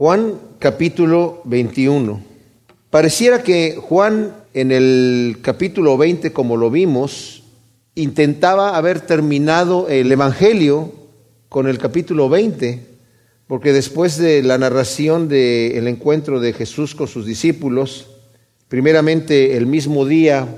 Juan capítulo 21. Pareciera que Juan en el capítulo 20, como lo vimos, intentaba haber terminado el Evangelio con el capítulo 20, porque después de la narración del encuentro de Jesús con sus discípulos, primeramente el mismo día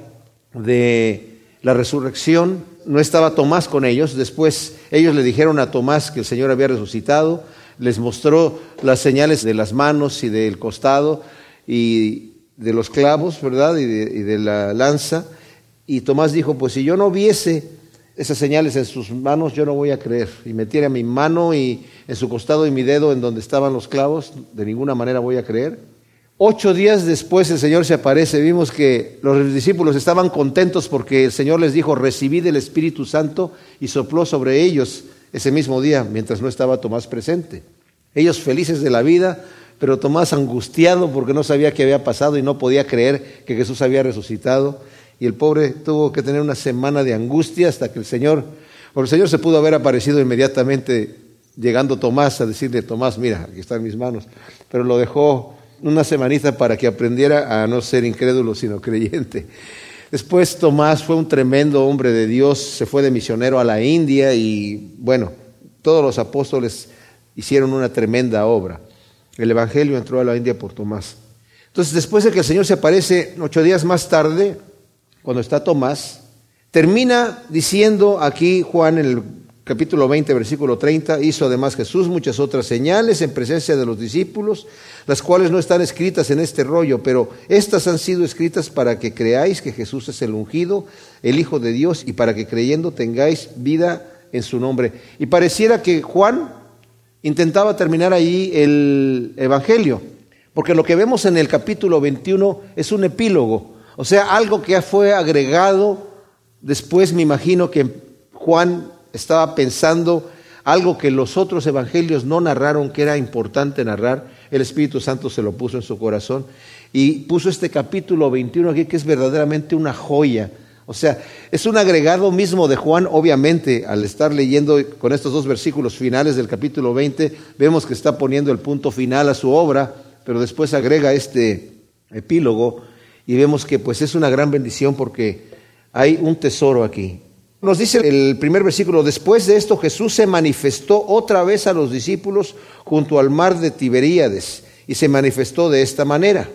de la resurrección, no estaba Tomás con ellos, después ellos le dijeron a Tomás que el Señor había resucitado, les mostró las señales de las manos y del costado y de los clavos, ¿verdad? Y de, la lanza. Y Tomás dijo, pues si yo no viese esas señales en sus manos, yo no voy a creer. Y metiera mi mano y en su costado y mi dedo en donde estaban los clavos, de ninguna manera voy a creer. Ocho días después el Señor se aparece, vimos que los discípulos estaban contentos porque el Señor les dijo, recibid el Espíritu Santo y sopló sobre ellos ese mismo día, mientras no estaba Tomás presente. Ellos felices de la vida, pero Tomás angustiado porque no sabía qué había pasado y no podía creer que Jesús había resucitado. Y el pobre tuvo que tener una semana de angustia hasta que el Señor, porque el Señor se pudo haber aparecido inmediatamente llegando Tomás a decirle, Tomás, mira, aquí están mis manos, pero lo dejó una semanita para que aprendiera a no ser incrédulo, sino creyente. Después Tomás fue un tremendo hombre de Dios, se fue de misionero a la India y bueno, todos los apóstoles hicieron una tremenda obra. El Evangelio entró a la India por Tomás. Entonces, después de que el Señor se aparece ocho días más tarde, cuando está Tomás, termina diciendo aquí Juan en el capítulo 20, versículo 30, hizo además Jesús muchas otras señales en presencia de los discípulos, las cuales no están escritas en este rollo, pero estas han sido escritas para que creáis que Jesús es el ungido, el Hijo de Dios, y para que creyendo tengáis vida en su nombre. Y pareciera que Juan intentaba terminar ahí el Evangelio, porque lo que vemos en el capítulo 21 es un epílogo, o sea, algo que fue agregado después, me imagino que Juan estaba pensando algo que los otros evangelios no narraron, que era importante narrar, el Espíritu Santo se lo puso en su corazón y puso este capítulo 21 aquí que es verdaderamente una joya. O sea, es un agregado mismo de Juan, obviamente, al estar leyendo con estos dos versículos finales del capítulo 20, vemos que está poniendo el punto final a su obra, pero después agrega este epílogo y vemos que pues es una gran bendición porque hay un tesoro aquí. Nos dice el primer versículo, después de esto Jesús se manifestó otra vez a los discípulos junto al mar de Tiberíades y se manifestó de esta manera.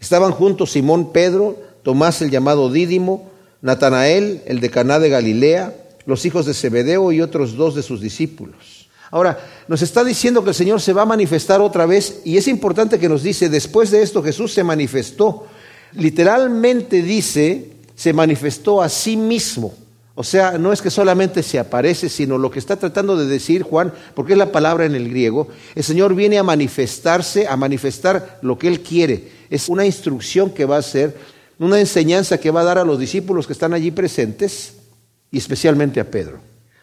Estaban juntos Simón Pedro, Tomás el llamado Dídimo, Natanael, el de Caná de Galilea, los hijos de Zebedeo y otros dos de sus discípulos. Ahora, nos está diciendo que el Señor se va a manifestar otra vez y es importante que nos dice, después de esto Jesús se manifestó. Literalmente dice, se manifestó a sí mismo. O sea, no es que solamente se aparece, sino lo que está tratando de decir Juan, porque es la palabra en el griego, el Señor viene a manifestarse, a manifestar lo que Él quiere. Es una instrucción que va a ser, una enseñanza que va a dar a los discípulos que están allí presentes y especialmente a Pedro.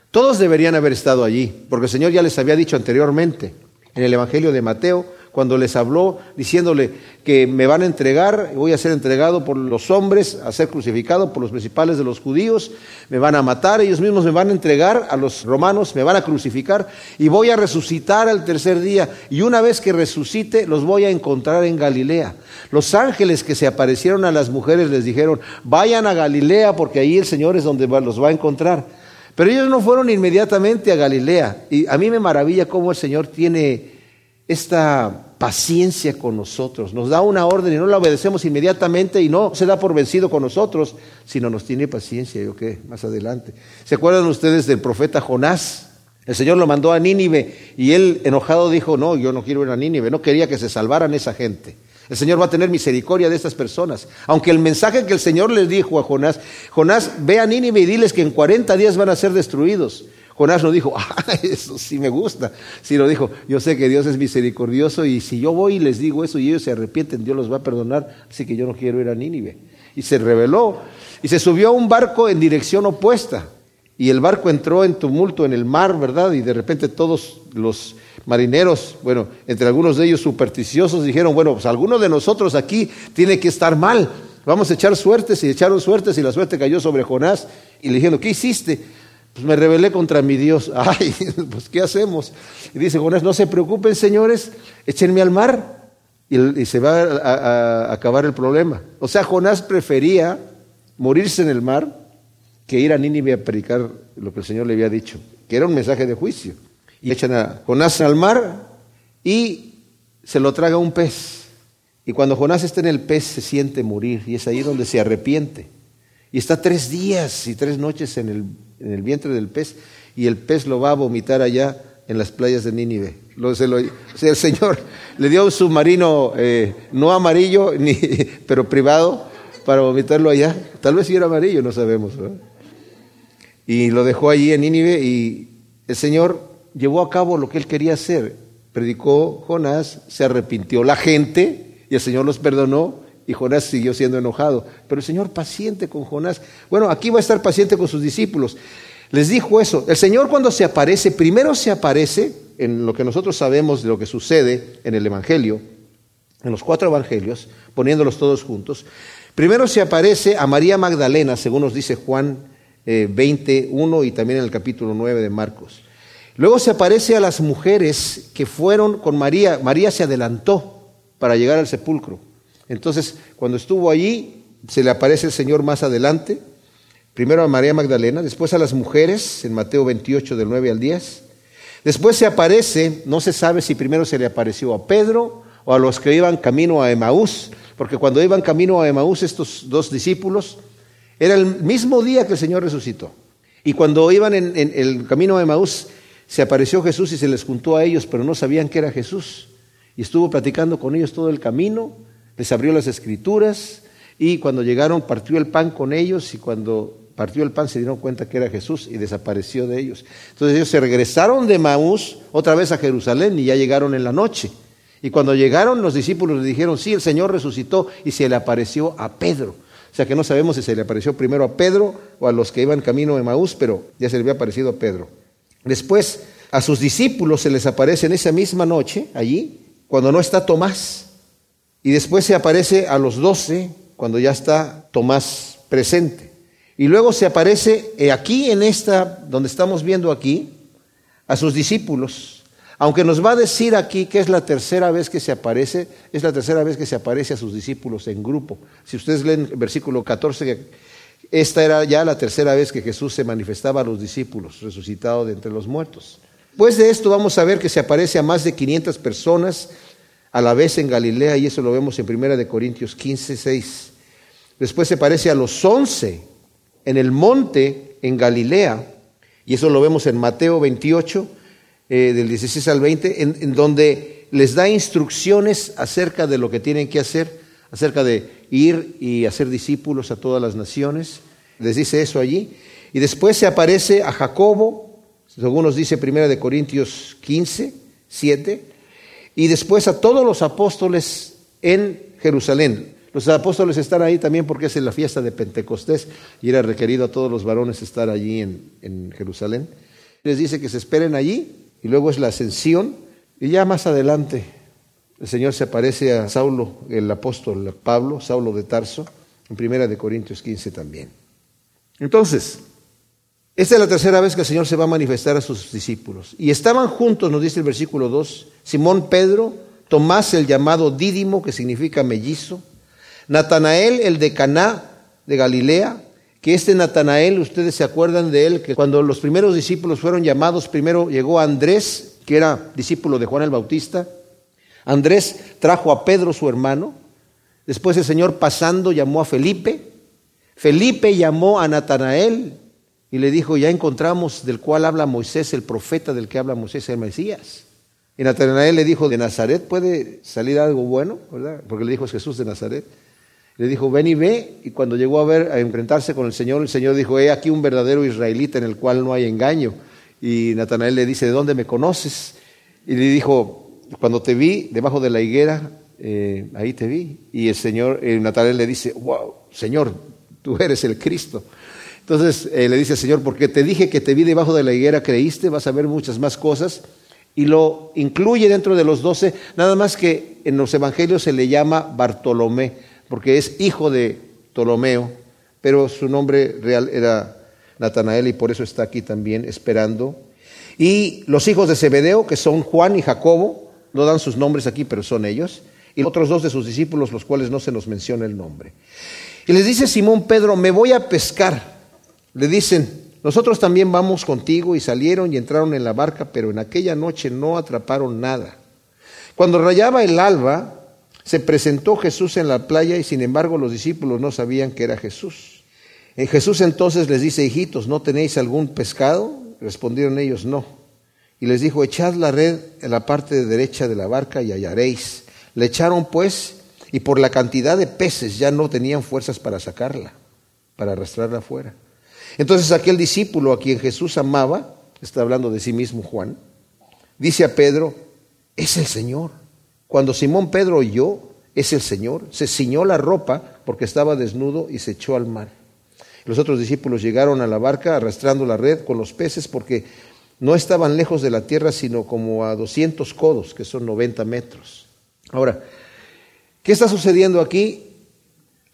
Todos deberían haber estado allí, porque el Señor ya les había dicho anteriormente en el Evangelio de Mateo, cuando les habló diciéndole que me van a entregar, voy a ser entregado por los hombres, a ser crucificado por los principales de los judíos, me van a matar, ellos mismos me van a entregar a los romanos, me van a crucificar y voy a resucitar al tercer día. Y una vez que resucite, los voy a encontrar en Galilea. Los ángeles que se aparecieron a las mujeres les dijeron, vayan a Galilea porque ahí el Señor es donde los va a encontrar. Pero ellos no fueron inmediatamente a Galilea. Y a mí me maravilla cómo el Señor tiene esta paciencia con nosotros. Nos da una orden y no la obedecemos inmediatamente y no se da por vencido con nosotros, sino nos tiene paciencia. ¿Yo qué? Más adelante. ¿Se acuerdan ustedes del profeta Jonás? El Señor lo mandó a Nínive y él enojado dijo, no, yo no quiero ir a Nínive, no quería que se salvaran esa gente. El Señor va a tener misericordia de estas personas. Aunque el mensaje que el Señor les dijo a Jonás, Jonás, ve a Nínive y diles que en 40 días van a ser destruidos. Jonás no dijo, ah, eso sí me gusta, sino dijo, yo sé que Dios es misericordioso y si yo voy y les digo eso y ellos se arrepienten, Dios los va a perdonar, así que yo no quiero ir a Nínive. Y se rebeló y se subió a un barco en dirección opuesta. Y el barco entró en tumulto en el mar, ¿verdad? Y de repente todos los marineros, bueno, entre algunos de ellos supersticiosos, dijeron, bueno, pues alguno de nosotros aquí tiene que estar mal. Vamos a echar suertes y echaron suertes y la suerte cayó sobre Jonás. Y le dijeron, ¿qué hiciste? Pues me rebelé contra mi Dios. Ay, pues ¿qué hacemos? Y dice Jonás, no se preocupen señores, échenme al mar y, se va a, acabar el problema. O sea, Jonás prefería morirse en el mar que ir a Nínive a predicar lo que el Señor le había dicho, que era un mensaje de juicio. Y echan a Jonás al mar y se lo traga un pez. Y cuando Jonás está en el pez se siente morir y es ahí donde se arrepiente. Y está tres días y tres noches en el, en el vientre del pez y el pez lo va a vomitar allá en las playas de Nínive. Lo, lo, o sea, el Señor le dio un submarino eh, no amarillo, ni, pero privado, para vomitarlo allá. Tal vez si era amarillo, no sabemos. Y lo dejó allí en Nínive y el Señor llevó a cabo lo que él quería hacer. Predicó Jonás, se arrepintió la gente y el Señor los perdonó y Jonás siguió siendo enojado. Pero el Señor paciente con Jonás. Bueno, aquí va a estar paciente con sus discípulos. Les dijo eso. El Señor cuando se aparece, primero se aparece en lo que nosotros sabemos de lo que sucede en el Evangelio, en los cuatro Evangelios, poniéndolos todos juntos. Primero se aparece a María Magdalena, según nos dice Juan 21 eh, y también en el capítulo 9 de Marcos. Luego se aparece a las mujeres que fueron con María. María se adelantó para llegar al sepulcro. Entonces, cuando estuvo allí, se le aparece el Señor más adelante Primero a María Magdalena, después a las mujeres, en Mateo 28 del 9 al 10. Después se aparece, no se sabe si primero se le apareció a Pedro o a los que iban camino a Emaús, porque cuando iban camino a Emaús estos dos discípulos, era el mismo día que el Señor resucitó. Y cuando iban en, el camino a Emaús, se apareció Jesús y se les juntó a ellos, pero no sabían que era Jesús. Y estuvo platicando con ellos todo el camino, les abrió las escrituras y cuando llegaron partió el pan con ellos y cuando partió el pan, se dieron cuenta que era Jesús y desapareció de ellos. Entonces ellos se regresaron de Maús otra vez a Jerusalén y ya llegaron en la noche. Y cuando llegaron los discípulos le dijeron, sí, el Señor resucitó y se le apareció a Pedro. O sea que no sabemos si se le apareció primero a Pedro o a los que iban camino de Maús, pero ya se le había aparecido a Pedro. Después a sus discípulos se les aparece en esa misma noche, allí, cuando no está Tomás. Y después se aparece a los doce cuando ya está Tomás presente. Y luego se aparece eh, aquí en esta, donde estamos viendo aquí, a sus discípulos. Aunque nos va a decir aquí que es la tercera vez que se aparece, es la tercera vez que se aparece a sus discípulos en grupo. Si ustedes leen el versículo 14, esta era ya la tercera vez que Jesús se manifestaba a los discípulos, resucitado de entre los muertos. Después de esto vamos a ver que se aparece a más de 500 personas a la vez en Galilea, y eso lo vemos en 1 Corintios 15, 6. Después se aparece a los 11 en el monte en Galilea, y eso lo vemos en Mateo 28, eh, del 16 al 20, en, donde les da instrucciones acerca de lo que tienen que hacer, acerca de ir y hacer discípulos a todas las naciones. Les dice eso allí. Y después se aparece a Jacobo, según nos dice 1 de Corintios 15, 7, y después a todos los apóstoles en Jerusalén. Los apóstoles están ahí también porque es la fiesta de Pentecostés y era requerido a todos los varones estar allí en, Jerusalén. Les dice que se esperen allí y luego es la ascensión y ya más adelante el Señor se aparece a Saulo, el apóstol Pablo, Saulo de Tarso, en primera de Corintios 15 también. Entonces, esta es la tercera vez que el Señor se va a manifestar a sus discípulos. Y estaban juntos, nos dice el versículo 2, Simón Pedro, Tomás el llamado Dídimo, que significa mellizo, Natanael, el de Caná de Galilea, que este Natanael, ustedes se acuerdan de él, que cuando los primeros discípulos fueron llamados, primero llegó Andrés, que era discípulo de Juan el Bautista. Andrés trajo a Pedro, su hermano. Después el Señor pasando llamó a Felipe. Felipe llamó a Natanael y le dijo, ya encontramos del cual habla Moisés, el profeta del que habla Moisés, el Mesías. Y Natanael le dijo, de Nazaret puede salir algo bueno, ¿verdad? Porque le dijo, es Jesús de Nazaret. Le dijo, ven y ve. Y cuando llegó a ver, a enfrentarse con el Señor, el Señor dijo, he aquí un verdadero israelita en el cual no hay engaño. Y Natanael le dice, ¿de dónde me conoces? Y le dijo, cuando te vi debajo de la higuera, eh, ahí te vi. Y el Señor, eh, Natanael le dice, wow, Señor, tú eres el Cristo. Entonces eh, le dice Señor, porque te dije que te vi debajo de la higuera, creíste, vas a ver muchas más cosas. Y lo incluye dentro de los doce, nada más que en los evangelios se le llama Bartolomé porque es hijo de Ptolomeo, pero su nombre real era Natanael y por eso está aquí también esperando. Y los hijos de Zebedeo, que son Juan y Jacobo, no dan sus nombres aquí, pero son ellos. Y otros dos de sus discípulos, los cuales no se nos menciona el nombre. Y les dice Simón Pedro, me voy a pescar. Le dicen, nosotros también vamos contigo y salieron y entraron en la barca, pero en aquella noche no atraparon nada. Cuando rayaba el alba, se presentó Jesús en la playa y sin embargo los discípulos no sabían que era Jesús. En Jesús entonces les dice, hijitos, ¿no tenéis algún pescado? Respondieron ellos, no. Y les dijo, echad la red en la parte derecha de la barca y hallaréis. Le echaron pues y por la cantidad de peces ya no tenían fuerzas para sacarla, para arrastrarla afuera. Entonces aquel discípulo a quien Jesús amaba, está hablando de sí mismo Juan, dice a Pedro, es el Señor. Cuando Simón Pedro oyó, es el Señor, se ciñó la ropa porque estaba desnudo y se echó al mar. Los otros discípulos llegaron a la barca arrastrando la red con los peces porque no estaban lejos de la tierra, sino como a 200 codos, que son 90 metros. Ahora, ¿qué está sucediendo aquí?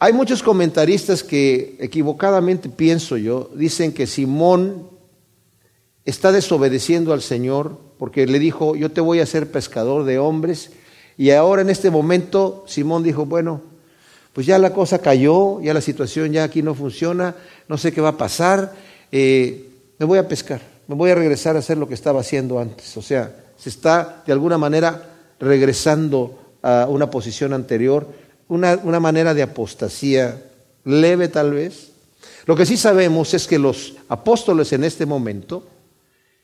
Hay muchos comentaristas que equivocadamente, pienso yo, dicen que Simón está desobedeciendo al Señor porque le dijo, yo te voy a hacer pescador de hombres. Y ahora en este momento Simón dijo, bueno, pues ya la cosa cayó, ya la situación ya aquí no funciona, no sé qué va a pasar, eh, me voy a pescar, me voy a regresar a hacer lo que estaba haciendo antes. O sea, se está de alguna manera regresando a una posición anterior una, manera de apostasía leve tal vez. Lo que sí sabemos es que los apóstoles en este momento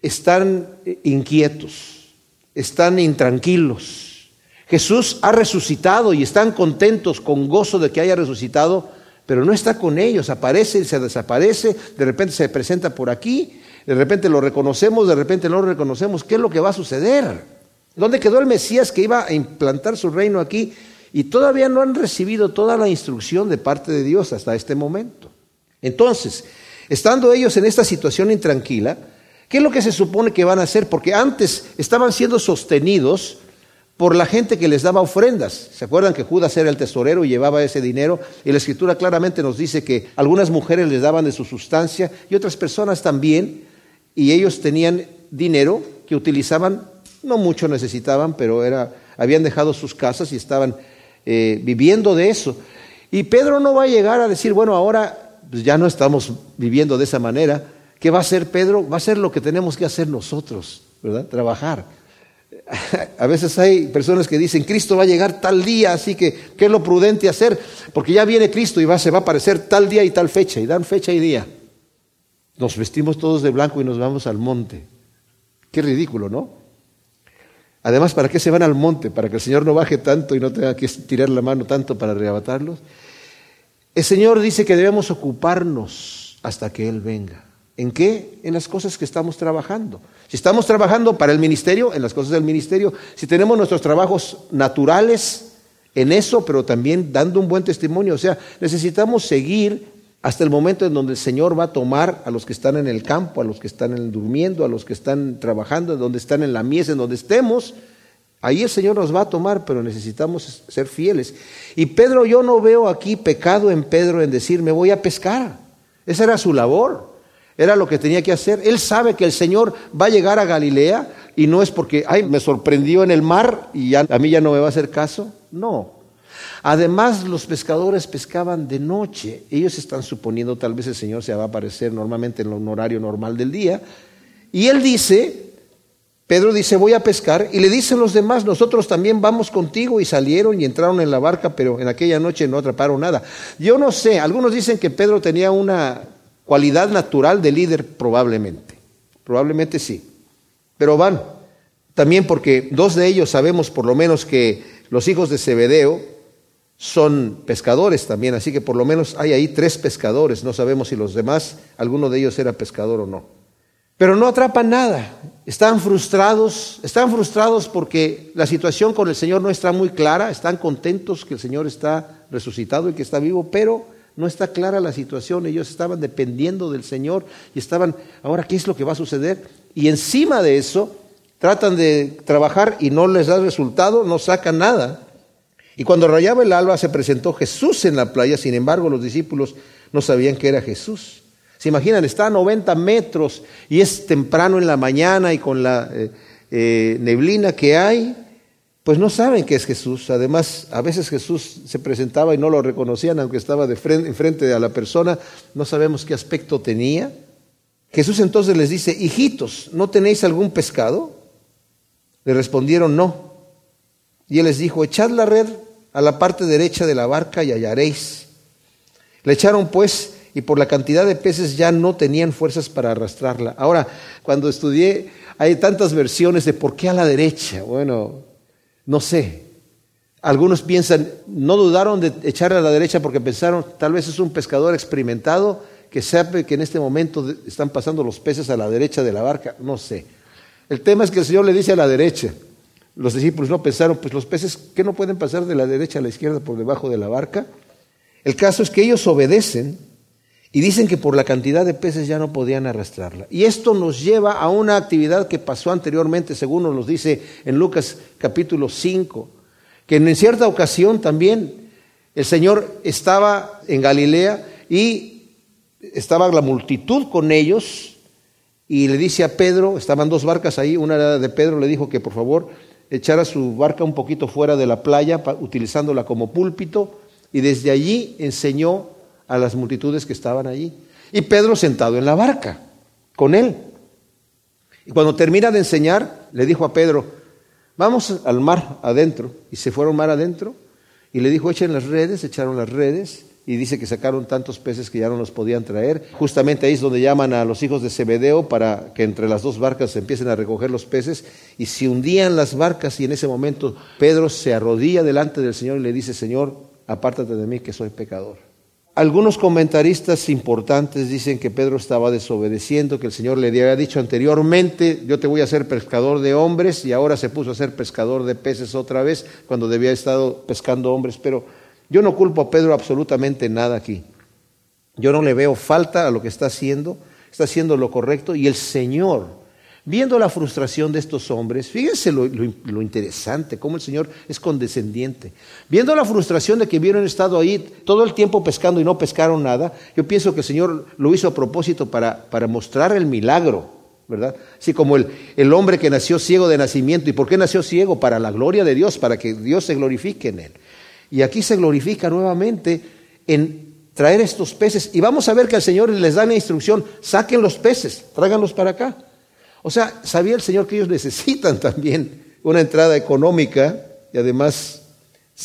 están inquietos, están intranquilos. Jesús ha resucitado y están contentos con gozo de que haya resucitado, pero no está con ellos, aparece y se desaparece, de repente se presenta por aquí, de repente lo reconocemos, de repente no lo reconocemos. ¿Qué es lo que va a suceder? ¿Dónde quedó el Mesías que iba a implantar su reino aquí? Y todavía no han recibido toda la instrucción de parte de Dios hasta este momento. Entonces, estando ellos en esta situación intranquila, ¿qué es lo que se supone que van a hacer? Porque antes estaban siendo sostenidos por la gente que les daba ofrendas. ¿Se acuerdan que Judas era el tesorero y llevaba ese dinero? Y la escritura claramente nos dice que algunas mujeres les daban de su sustancia y otras personas también, y ellos tenían dinero que utilizaban, no mucho necesitaban, pero era, habían dejado sus casas y estaban eh, viviendo de eso. Y Pedro no va a llegar a decir, bueno, ahora pues ya no estamos viviendo de esa manera. ¿Qué va a hacer Pedro? Va a ser lo que tenemos que hacer nosotros, ¿verdad? Trabajar. A veces hay personas que dicen, Cristo va a llegar tal día, así que, ¿qué es lo prudente hacer? Porque ya viene Cristo y va, se va a aparecer tal día y tal fecha, y dan fecha y día. Nos vestimos todos de blanco y nos vamos al monte. Qué ridículo, ¿no? Además, ¿para qué se van al monte? ¿Para que el Señor no baje tanto y no tenga que tirar la mano tanto para arrebatarlos? El Señor dice que debemos ocuparnos hasta que Él venga. ¿En qué? En las cosas que estamos trabajando. Si estamos trabajando para el ministerio, en las cosas del ministerio. Si tenemos nuestros trabajos naturales, en eso, pero también dando un buen testimonio. O sea, necesitamos seguir hasta el momento en donde el Señor va a tomar a los que están en el campo, a los que están durmiendo, a los que están trabajando, donde están en la mies, en donde estemos. Ahí el Señor nos va a tomar, pero necesitamos ser fieles. Y Pedro, yo no veo aquí pecado en Pedro en decir, me voy a pescar. Esa era su labor, era lo que tenía que hacer. Él sabe que el Señor va a llegar a Galilea y no es porque, ay, me sorprendió en el mar y a mí ya no me va a hacer caso. No, Además, los pescadores pescaban de noche. Ellos están suponiendo tal vez el Señor se va a aparecer normalmente en un horario normal del día. Y él dice, Pedro dice, voy a pescar. Y le dicen los demás, nosotros también vamos contigo. Y salieron y entraron en la barca, pero en aquella noche no atraparon nada. Yo no sé, algunos dicen que Pedro tenía una cualidad natural de líder, probablemente. Probablemente sí. Pero van. También porque dos de ellos sabemos por lo menos que los hijos de Zebedeo, son pescadores también, así que por lo menos hay ahí tres pescadores, no sabemos si los demás, alguno de ellos era pescador o no. Pero no atrapan nada, están frustrados, están frustrados porque la situación con el Señor no está muy clara, están contentos que el Señor está resucitado y que está vivo, pero no está clara la situación, ellos estaban dependiendo del Señor y estaban, ahora, ¿qué es lo que va a suceder? Y encima de eso, tratan de trabajar y no les da resultado, no sacan nada. Y cuando rayaba el alba se presentó Jesús en la playa, sin embargo los discípulos no sabían que era Jesús. ¿Se imaginan? Está a 90 metros y es temprano en la mañana y con la eh, eh, neblina que hay, pues no saben que es Jesús. Además, a veces Jesús se presentaba y no lo reconocían, aunque estaba de frente, frente a la persona, no sabemos qué aspecto tenía. Jesús entonces les dice, hijitos, ¿no tenéis algún pescado? Le respondieron, no. Y él les dijo, echad la red a la parte derecha de la barca y hallaréis. Le echaron pues y por la cantidad de peces ya no tenían fuerzas para arrastrarla. Ahora, cuando estudié, hay tantas versiones de por qué a la derecha. Bueno, no sé. Algunos piensan, no dudaron de echarla a la derecha porque pensaron, tal vez es un pescador experimentado que sabe que en este momento están pasando los peces a la derecha de la barca. No sé. El tema es que el Señor le dice a la derecha. Los discípulos no pensaron, pues los peces, ¿qué no pueden pasar de la derecha a la izquierda por debajo de la barca? El caso es que ellos obedecen y dicen que por la cantidad de peces ya no podían arrastrarla. Y esto nos lleva a una actividad que pasó anteriormente, según nos dice en Lucas capítulo 5, que en cierta ocasión también el Señor estaba en Galilea y estaba la multitud con ellos y le dice a Pedro, estaban dos barcas ahí, una era de Pedro, le dijo que por favor echara su barca un poquito fuera de la playa, utilizándola como púlpito, y desde allí enseñó a las multitudes que estaban allí. Y Pedro sentado en la barca, con él. Y cuando termina de enseñar, le dijo a Pedro, vamos al mar adentro. Y se fueron mar adentro. Y le dijo, echen las redes, echaron las redes. Y dice que sacaron tantos peces que ya no los podían traer. Justamente ahí es donde llaman a los hijos de Zebedeo para que entre las dos barcas se empiecen a recoger los peces. Y se hundían las barcas y en ese momento Pedro se arrodilla delante del Señor y le dice, Señor, apártate de mí que soy pecador. Algunos comentaristas importantes dicen que Pedro estaba desobedeciendo, que el Señor le había dicho anteriormente, yo te voy a hacer pescador de hombres, y ahora se puso a ser pescador de peces otra vez, cuando debía haber estado pescando hombres. Pero yo no culpo a Pedro absolutamente nada aquí. Yo no le veo falta a lo que está haciendo, está haciendo lo correcto, y el Señor Viendo la frustración de estos hombres, fíjense lo, interesante, cómo el Señor es condescendiente. Viendo la frustración de que hubieran estado ahí todo el tiempo pescando y no pescaron nada, yo pienso que el Señor lo hizo a propósito para, para mostrar el milagro, ¿verdad? Así como el, el hombre que nació ciego de nacimiento. ¿Y por qué nació ciego? Para la gloria de Dios, para que Dios se glorifique en él. Y aquí se glorifica nuevamente en traer estos peces. Y vamos a ver que el Señor les da la instrucción, saquen los peces, tráiganlos para acá. O sea, sabía el Señor que ellos necesitan también una entrada económica y además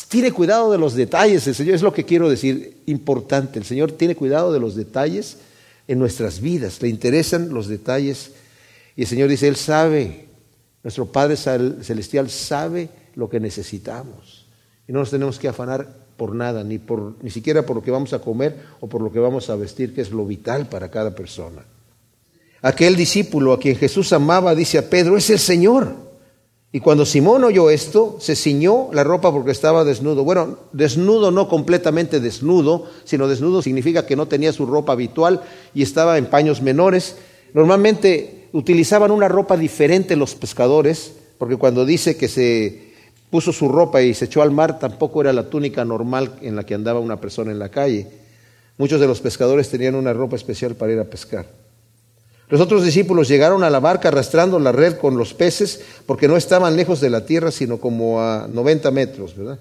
tiene cuidado de los detalles. El Señor es lo que quiero decir, importante. El Señor tiene cuidado de los detalles en nuestras vidas. Le interesan los detalles. Y el Señor dice, Él sabe, nuestro Padre Celestial sabe lo que necesitamos. Y no nos tenemos que afanar por nada, ni, por, ni siquiera por lo que vamos a comer o por lo que vamos a vestir, que es lo vital para cada persona. Aquel discípulo a quien Jesús amaba dice a Pedro, es el Señor. Y cuando Simón oyó esto, se ciñó la ropa porque estaba desnudo. Bueno, desnudo no completamente desnudo, sino desnudo significa que no tenía su ropa habitual y estaba en paños menores. Normalmente utilizaban una ropa diferente los pescadores, porque cuando dice que se puso su ropa y se echó al mar, tampoco era la túnica normal en la que andaba una persona en la calle. Muchos de los pescadores tenían una ropa especial para ir a pescar. Los otros discípulos llegaron a la barca arrastrando la red con los peces porque no estaban lejos de la tierra, sino como a 90 metros. ¿verdad?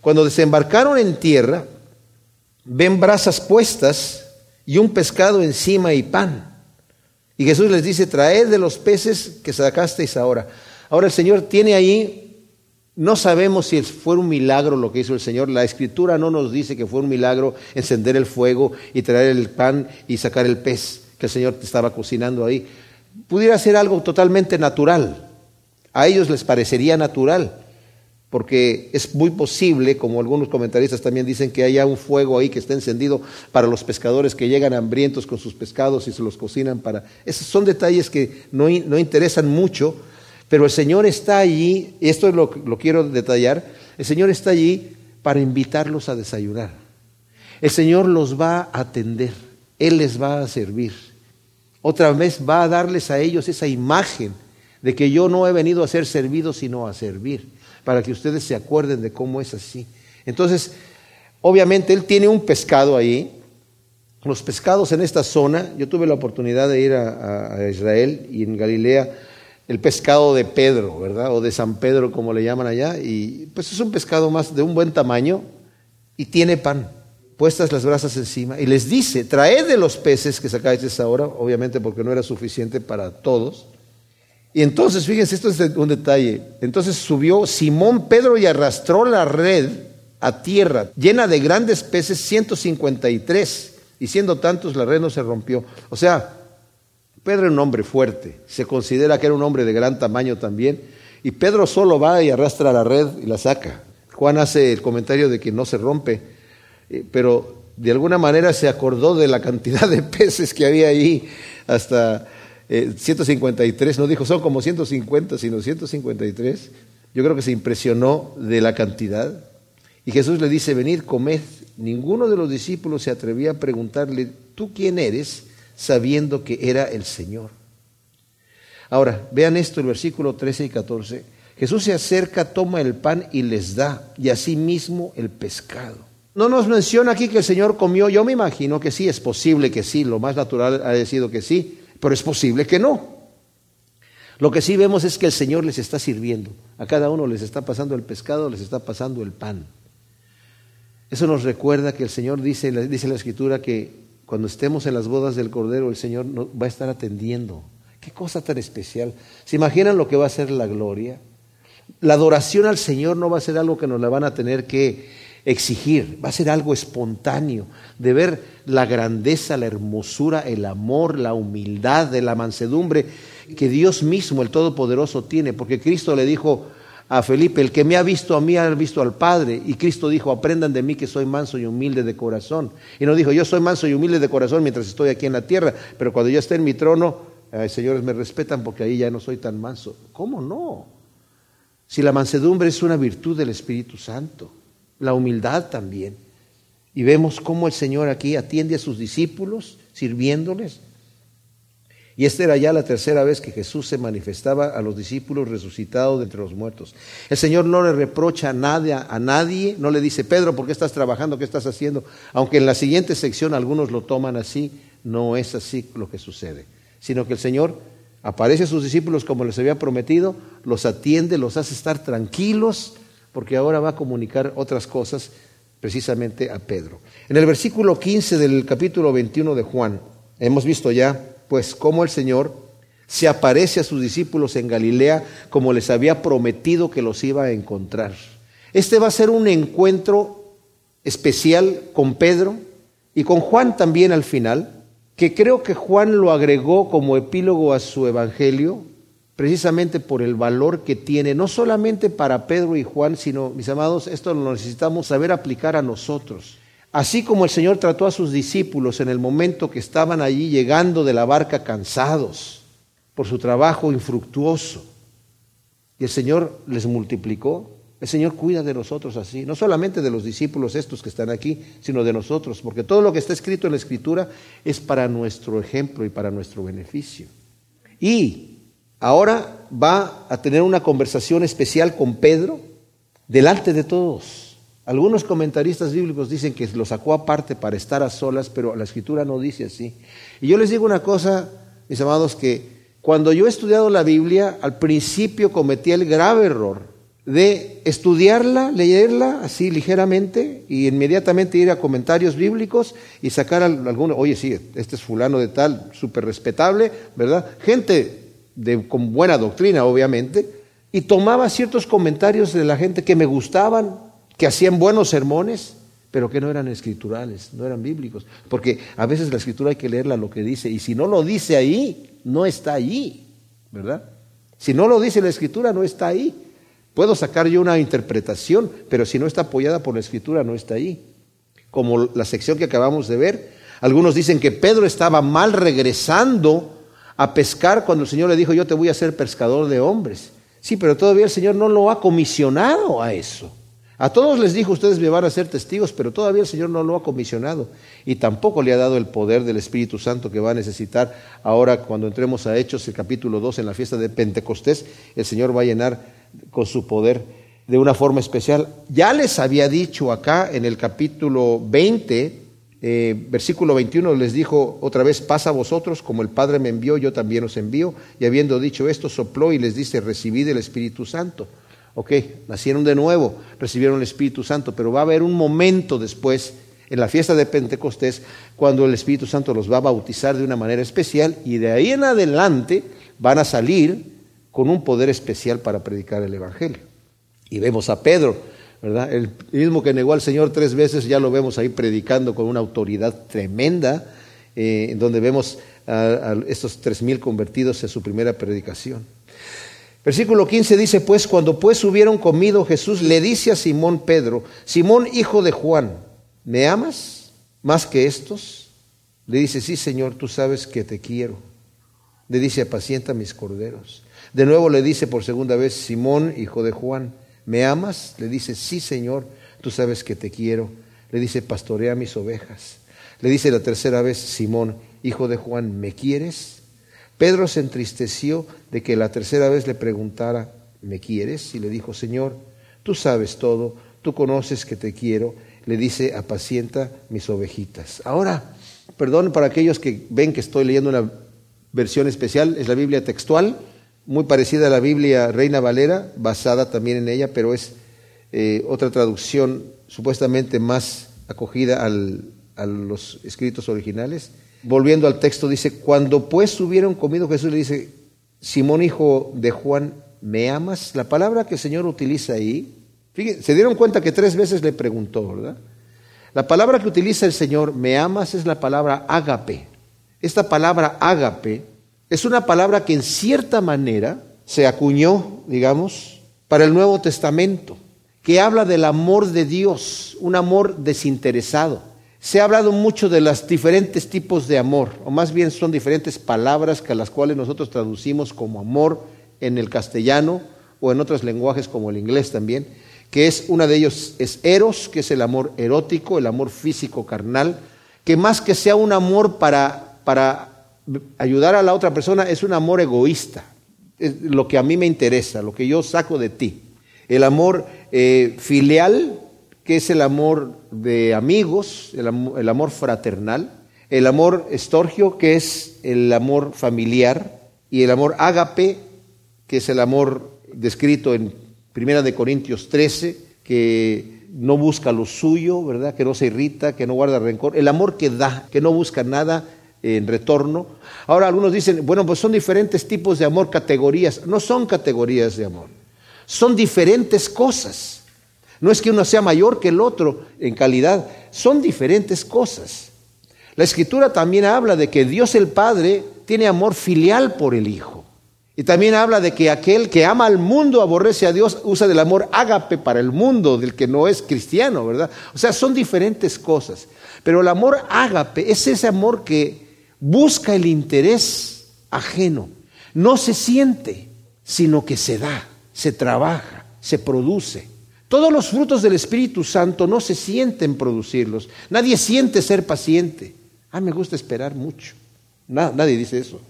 Cuando desembarcaron en tierra, ven brasas puestas y un pescado encima y pan. Y Jesús les dice, traed de los peces que sacasteis ahora. Ahora el Señor tiene ahí, no sabemos si fue un milagro lo que hizo el Señor. La escritura no nos dice que fue un milagro encender el fuego y traer el pan y sacar el pez que el Señor estaba cocinando ahí, pudiera ser algo totalmente natural. A ellos les parecería natural, porque es muy posible, como algunos comentaristas también dicen, que haya un fuego ahí que está encendido para los pescadores que llegan hambrientos con sus pescados y se los cocinan para... Esos son detalles que no, no interesan mucho, pero el Señor está allí, esto es lo, lo quiero detallar, el Señor está allí para invitarlos a desayunar. El Señor los va a atender, Él les va a servir otra vez va a darles a ellos esa imagen de que yo no he venido a ser servido, sino a servir, para que ustedes se acuerden de cómo es así. Entonces, obviamente él tiene un pescado ahí los pescados en esta zona, yo tuve la oportunidad de ir a Israel y en Galilea, el pescado de Pedro, ¿verdad? O de San Pedro, como le llaman allá, y pues es un pescado más de un buen tamaño y tiene pan, puestas las brasas encima, y les dice, traed de los peces que sacáis esa hora, obviamente porque no era suficiente para todos. Y entonces, fíjense, esto es un detalle, entonces subió Simón Pedro y arrastró la red a tierra, llena de grandes peces, 153, y siendo tantos la red no se rompió. O sea, Pedro era un hombre fuerte, se considera que era un hombre de gran tamaño también, y Pedro solo va y arrastra la red y la saca. Juan hace el comentario de que no se rompe, eh, pero de alguna manera se acordó de la cantidad de peces que había ahí hasta 153, eh, no dijo son como 150, sino 153. Yo creo que se impresionó de la cantidad. Y Jesús le dice, venid, comed. Ninguno de los discípulos se atrevía a preguntarle, ¿tú quién eres? Sabiendo que era el Señor. Ahora, vean esto, el versículo 13 y 14. Jesús se acerca, toma el pan y les da, y asimismo el pescado. No nos menciona aquí que el Señor comió, yo me imagino que sí, es posible que sí, lo más natural ha sido que sí, pero es posible que no. Lo que sí vemos es que el Señor les está sirviendo, a cada uno les está pasando el pescado, les está pasando el pan. Eso nos recuerda que el Señor dice, dice la Escritura que cuando estemos en las bodas del Cordero, el Señor nos va a estar atendiendo. Qué cosa tan especial. ¿Se imaginan lo que va a ser la gloria? La adoración al Señor no va a ser algo que nos la van a tener que exigir, va a ser algo espontáneo, de ver la grandeza, la hermosura, el amor, la humildad, de la mansedumbre que Dios mismo, el Todopoderoso, tiene, porque Cristo le dijo a Felipe, el que me ha visto a mí ha visto al Padre, y Cristo dijo, aprendan de mí que soy manso y humilde de corazón. Y no dijo, yo soy manso y humilde de corazón mientras estoy aquí en la tierra, pero cuando yo esté en mi trono, señores me respetan porque ahí ya no soy tan manso. ¿Cómo no? Si la mansedumbre es una virtud del Espíritu Santo la humildad también. Y vemos cómo el Señor aquí atiende a sus discípulos, sirviéndoles. Y esta era ya la tercera vez que Jesús se manifestaba a los discípulos resucitados de entre los muertos. El Señor no le reprocha a nadie, a nadie, no le dice, Pedro, ¿por qué estás trabajando? ¿Qué estás haciendo? Aunque en la siguiente sección algunos lo toman así, no es así lo que sucede, sino que el Señor aparece a sus discípulos como les había prometido, los atiende, los hace estar tranquilos, porque ahora va a comunicar otras cosas precisamente a Pedro. En el versículo 15 del capítulo 21 de Juan, hemos visto ya, pues, cómo el Señor se aparece a sus discípulos en Galilea como les había prometido que los iba a encontrar. Este va a ser un encuentro especial con Pedro y con Juan también al final, que creo que Juan lo agregó como epílogo a su evangelio, precisamente por el valor que tiene, no solamente para Pedro y Juan, sino, mis amados, esto lo necesitamos saber aplicar a nosotros. Así como el Señor trató a sus discípulos en el momento que estaban allí llegando de la barca cansados por su trabajo infructuoso, y el Señor les multiplicó, el Señor cuida de nosotros así, no solamente de los discípulos estos que están aquí, sino de nosotros, porque todo lo que está escrito en la Escritura es para nuestro ejemplo y para nuestro beneficio. Y ahora va a tener una conversación especial con Pedro delante de todos. Algunos comentaristas bíblicos dicen que lo sacó aparte para estar a solas, pero la escritura no dice así. Y yo les digo una cosa, mis amados, que cuando yo he estudiado la Biblia, al principio cometí el grave error de estudiarla, leerla así ligeramente y inmediatamente ir a comentarios bíblicos y sacar alguno, oye, sí, este es fulano de tal, súper respetable, ¿verdad? Gente con buena doctrina, obviamente, y tomaba ciertos comentarios de la gente que me gustaban, que hacían buenos sermones, pero que no eran escriturales, no eran bíblicos. Porque a veces la escritura hay que leerla lo que dice, y si no lo dice ahí, no está allí, ¿verdad? Si no lo dice la escritura, no está ahí. Puedo sacar yo una interpretación, pero si no está apoyada por la escritura, no está ahí. Como la sección que acabamos de ver, algunos dicen que Pedro estaba mal regresando a pescar cuando el Señor le dijo, yo te voy a hacer pescador de hombres. Sí, pero todavía el Señor no lo ha comisionado a eso. A todos les dijo, ustedes me van a ser testigos, pero todavía el Señor no lo ha comisionado. Y tampoco le ha dado el poder del Espíritu Santo que va a necesitar ahora cuando entremos a Hechos, el capítulo 2, en la fiesta de Pentecostés, el Señor va a llenar con su poder de una forma especial. Ya les había dicho acá en el capítulo 20 Eh, versículo 21 les dijo otra vez, pasa a vosotros, como el Padre me envió, yo también os envío. Y habiendo dicho esto, sopló y les dice, recibid el Espíritu Santo. Ok, nacieron de nuevo, recibieron el Espíritu Santo, pero va a haber un momento después, en la fiesta de Pentecostés, cuando el Espíritu Santo los va a bautizar de una manera especial y de ahí en adelante van a salir con un poder especial para predicar el Evangelio. Y vemos a Pedro, ¿verdad? El mismo que negó al Señor tres veces, ya lo vemos ahí predicando con una autoridad tremenda, eh, donde vemos a, a estos tres mil convertidos en su primera predicación. Versículo 15 dice, pues cuando pues hubieron comido, Jesús le dice a Simón Pedro, Simón hijo de Juan, ¿me amas más que estos? Le dice, sí Señor, tú sabes que te quiero. Le dice, apacienta mis corderos. De nuevo le dice por segunda vez, Simón hijo de Juan, ¿me amas? Le dice, sí Señor, tú sabes que te quiero. Le dice, pastorea mis ovejas. Le dice la tercera vez, Simón, hijo de Juan, ¿me quieres? Pedro se entristeció de que la tercera vez le preguntara, ¿me quieres? Y le dijo, Señor, tú sabes todo, tú conoces que te quiero. Le dice, apacienta mis ovejitas. Ahora, perdón para aquellos que ven que estoy leyendo una versión especial, es la Biblia textual, muy parecida a la Biblia Reina Valera, basada también en ella, pero es eh, otra traducción supuestamente más acogida al, a los escritos originales. Volviendo al texto, dice, cuando pues hubieron comido, Jesús le dice, Simón hijo de Juan, ¿me amas? La palabra que el Señor utiliza ahí, fíjense, se dieron cuenta que tres veces le preguntó, ¿verdad? La palabra que utiliza el Señor, ¿me amas? es la palabra ágape. Esta palabra ágape es una palabra que en cierta manera se acuñó, digamos, para el Nuevo Testamento, que habla del amor de Dios, un amor desinteresado. Se ha hablado mucho de los diferentes tipos de amor, o más bien son diferentes palabras que a las cuales nosotros traducimos como amor en el castellano o en otros lenguajes como el inglés también, que es una de ellos es eros, que es el amor erótico, el amor físico carnal, que más que sea un amor para, para ayudar a la otra persona, es un amor egoísta, es lo que a mí me interesa, lo que yo saco de ti. El amor eh, filial, que es el amor de amigos, el amor, fraternal, el amor estorgio, que es el amor familiar, y el amor ágape, que es el amor descrito en Primera de Corintios 13, que no busca lo suyo, ¿verdad? Que no se irrita, que no guarda rencor, el amor que da, que no busca nada en retorno. Ahora algunos dicen, bueno, pues son diferentes tipos de amor, categorías. No son categorías de amor, son diferentes cosas. No es que uno sea mayor que el otro en calidad, son diferentes cosas. La escritura también habla de que Dios el Padre tiene amor filial por el Hijo. Y también habla de que aquel que ama al mundo aborrece a Dios, usa del amor ágape para el mundo, del que no es cristiano, ¿verdad? O sea, son diferentes cosas. Pero el amor ágape es ese amor que busca el interés ajeno. No se siente, sino que se da, se trabaja, se produce. Todos los frutos del Espíritu Santo no se sienten producirlos. Nadie siente ser paciente. Ah, me gusta esperar mucho. nadie dice eso.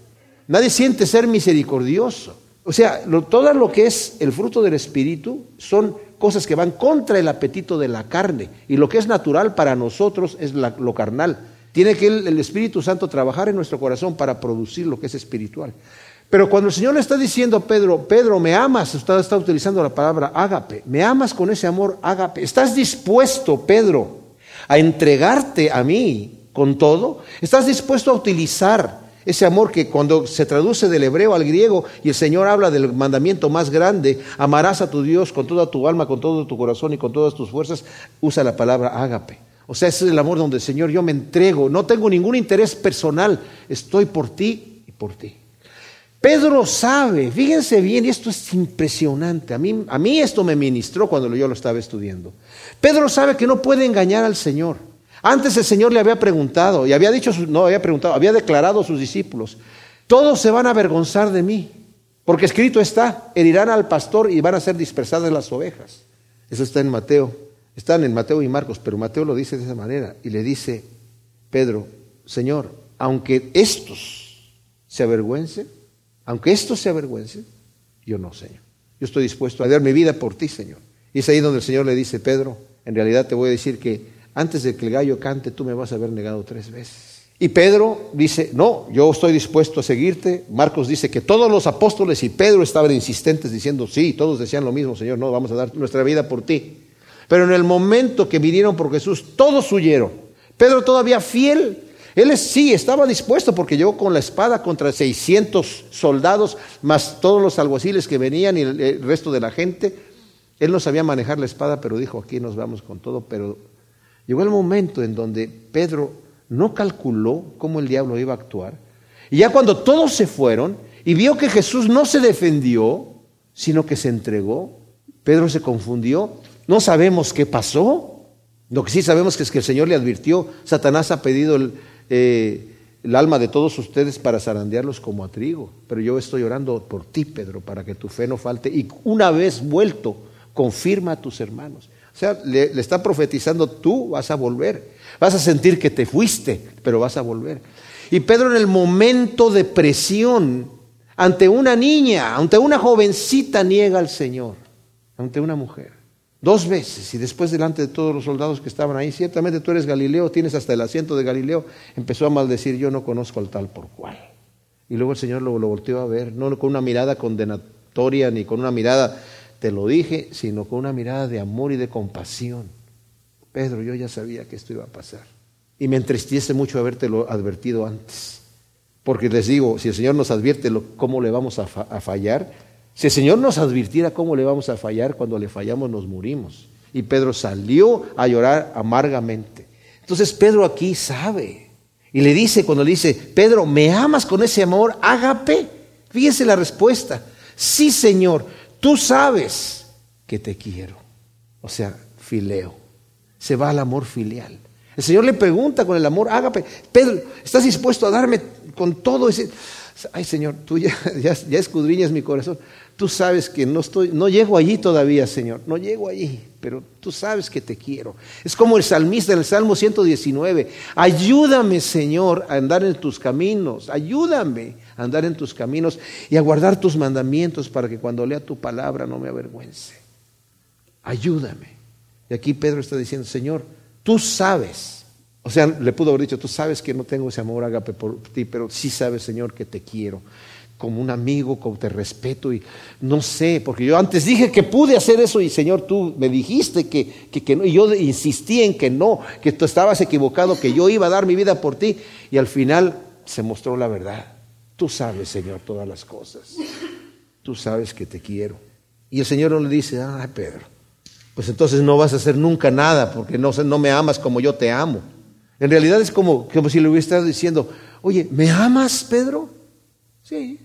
Nadie siente ser misericordioso. O sea, todo lo que es el fruto del Espíritu son cosas que van contra el apetito de la carne. Y lo que es natural para nosotros es lo carnal. Tiene que el Espíritu Santo trabajar en nuestro corazón para producir lo que es espiritual. Pero cuando el Señor le está diciendo a Pedro, Pedro, me amas, usted está utilizando la palabra ágape, me amas con ese amor ágape, ¿estás dispuesto, Pedro, a entregarte a mí con todo? ¿Estás dispuesto a utilizar ese amor que cuando se traduce del hebreo al griego y el Señor habla del mandamiento más grande, amarás a tu Dios con toda tu alma, con todo tu corazón y con todas tus fuerzas, usa la palabra ágape. O sea, ese es el amor donde Señor yo me entrego, no tengo ningún interés personal, estoy por ti y por ti. Pedro sabe, fíjense bien, esto es impresionante. A mí, a mí esto me ministró cuando yo lo estaba estudiando. Pedro sabe que no puede engañar al Señor. Antes el Señor le había preguntado, y había dicho, no había preguntado, había declarado a sus discípulos, todos se van a avergonzar de mí, porque escrito está, herirán al pastor y van a ser dispersadas las ovejas. Eso está en Mateo, están en Mateo y Marcos, pero Mateo lo dice de esa manera, y le dice, Pedro, Señor, aunque estos se avergüencen, aunque esto se avergüence, yo no, Señor. Yo estoy dispuesto a dar mi vida por ti, Señor. Y es ahí donde el Señor le dice, Pedro, en realidad te voy a decir que antes de que el gallo cante, tú me vas a haber negado tres veces. Y Pedro dice, no, yo estoy dispuesto a seguirte. Marcos dice que todos los apóstoles y Pedro estaban insistentes diciendo, sí, todos decían lo mismo, Señor, no, vamos a dar nuestra vida por ti. Pero en el momento que vinieron por Jesús, todos huyeron. Pedro todavía fiel. Él sí estaba dispuesto porque llegó con la espada contra 600 soldados, más todos los alguaciles que venían y el resto de la gente. Él no sabía manejar la espada, pero dijo, aquí nos vamos con todo. Pero llegó el momento en donde Pedro no calculó cómo el diablo iba a actuar. Y ya cuando todos se fueron y vio que Jesús no se defendió, sino que se entregó, Pedro se confundió. No sabemos qué pasó. Lo que sí sabemos es que el Señor le advirtió, Satanás ha pedido el, eh, el alma de todos ustedes para zarandearlos como a trigo, pero yo estoy orando por ti, Pedro, para que tu fe no falte. Y una vez vuelto, confirma a tus hermanos. O sea, le, le, está profetizando, tú vas a volver. Vas a sentir que te fuiste, pero vas a volver. Y Pedro en el momento de presión, ante una niña, ante una jovencita, niega al Señor, ante una mujer. Dos veces, y después delante de todos los soldados que estaban ahí, ciertamente tú eres Galileo, tienes hasta el asiento de Galileo, empezó a maldecir, yo no conozco al tal por cual. Y luego el Señor lo, lo volteó a ver, no con una mirada condenatoria ni con una mirada, te lo dije, sino con una mirada de amor y de compasión. Pedro, yo ya sabía que esto iba a pasar. Y me entristece mucho habértelo advertido antes. Porque les digo, si el Señor nos advierte cómo le vamos a fallar, si el Señor nos advirtiera cómo le vamos a fallar, cuando le fallamos nos morimos. Y Pedro salió a llorar amargamente. Entonces Pedro aquí sabe. Y le dice, cuando le dice, Pedro, ¿me amas con ese amor? Ágape. Fíjese la respuesta. Sí, Señor, tú sabes que te quiero. O sea, fileo. Se va al amor filial. El Señor le pregunta con el amor, ágape, Pedro, ¿estás dispuesto a darme con todo ese... Ay, Señor, tú ya, escudriñas mi corazón. Tú sabes que no estoy, no llego allí todavía, Señor, no llego allí, pero tú sabes que te quiero. Es como el salmista en el Salmo 119, ayúdame, Señor, a andar en tus caminos, ayúdame a andar en tus caminos y a guardar tus mandamientos para que cuando lea tu palabra no me avergüence. Ayúdame. Y aquí Pedro está diciendo, Señor, tú sabes. O sea, le pudo haber dicho, tú sabes que no tengo ese amor agape por ti, pero sí sabes, Señor, que te quiero como un amigo, como te respeto y no sé, porque yo antes dije que pude hacer eso y Señor, tú me dijiste que, que, que no, y yo insistí en que no, que tú estabas equivocado, que yo iba a dar mi vida por ti y al final se mostró la verdad. Tú sabes, Señor, todas las cosas. Tú sabes que te quiero. Y el Señor no le dice, ay, Pedro, pues entonces no vas a hacer nunca nada porque no, no me amas como yo te amo. En realidad es como, como si le hubiera estado diciendo, oye, ¿me amas, Pedro? Sí,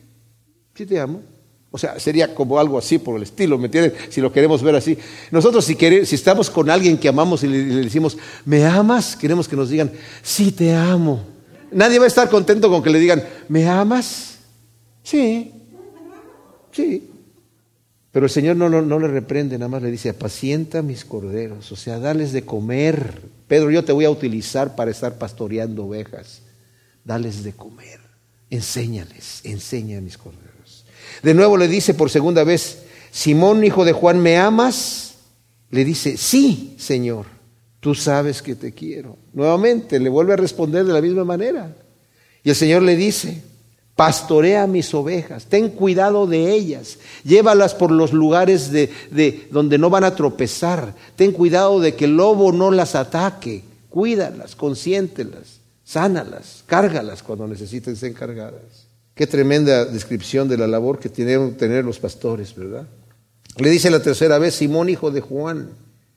sí te amo. O sea, sería como algo así por el estilo, ¿me entiendes? Si lo queremos ver así. Nosotros si, queremos, si estamos con alguien que amamos y le, decimos, ¿me amas? Queremos que nos digan, sí te amo. Nadie va a estar contento con que le digan, ¿me amas? Sí, sí. Pero el Señor no, no, no le reprende, nada más le dice, apacienta mis corderos, o sea, dales de comer. Pedro, yo te voy a utilizar para estar pastoreando ovejas. Dales de comer. Enséñales, enseña mis corderos. De nuevo le dice por segunda vez, Simón, hijo de Juan, ¿me amas? Le dice, sí, Señor, tú sabes que te quiero. Nuevamente le vuelve a responder de la misma manera. Y el Señor le dice, pastorea mis ovejas, ten cuidado de ellas, llévalas por los lugares de, de, donde no van a tropezar, ten cuidado de que el lobo no las ataque, cuídalas, consiéntelas, sánalas, cárgalas cuando necesiten ser cargadas. Qué tremenda descripción de la labor que tienen tener los pastores, ¿verdad? Le dice la tercera vez, Simón, hijo de Juan,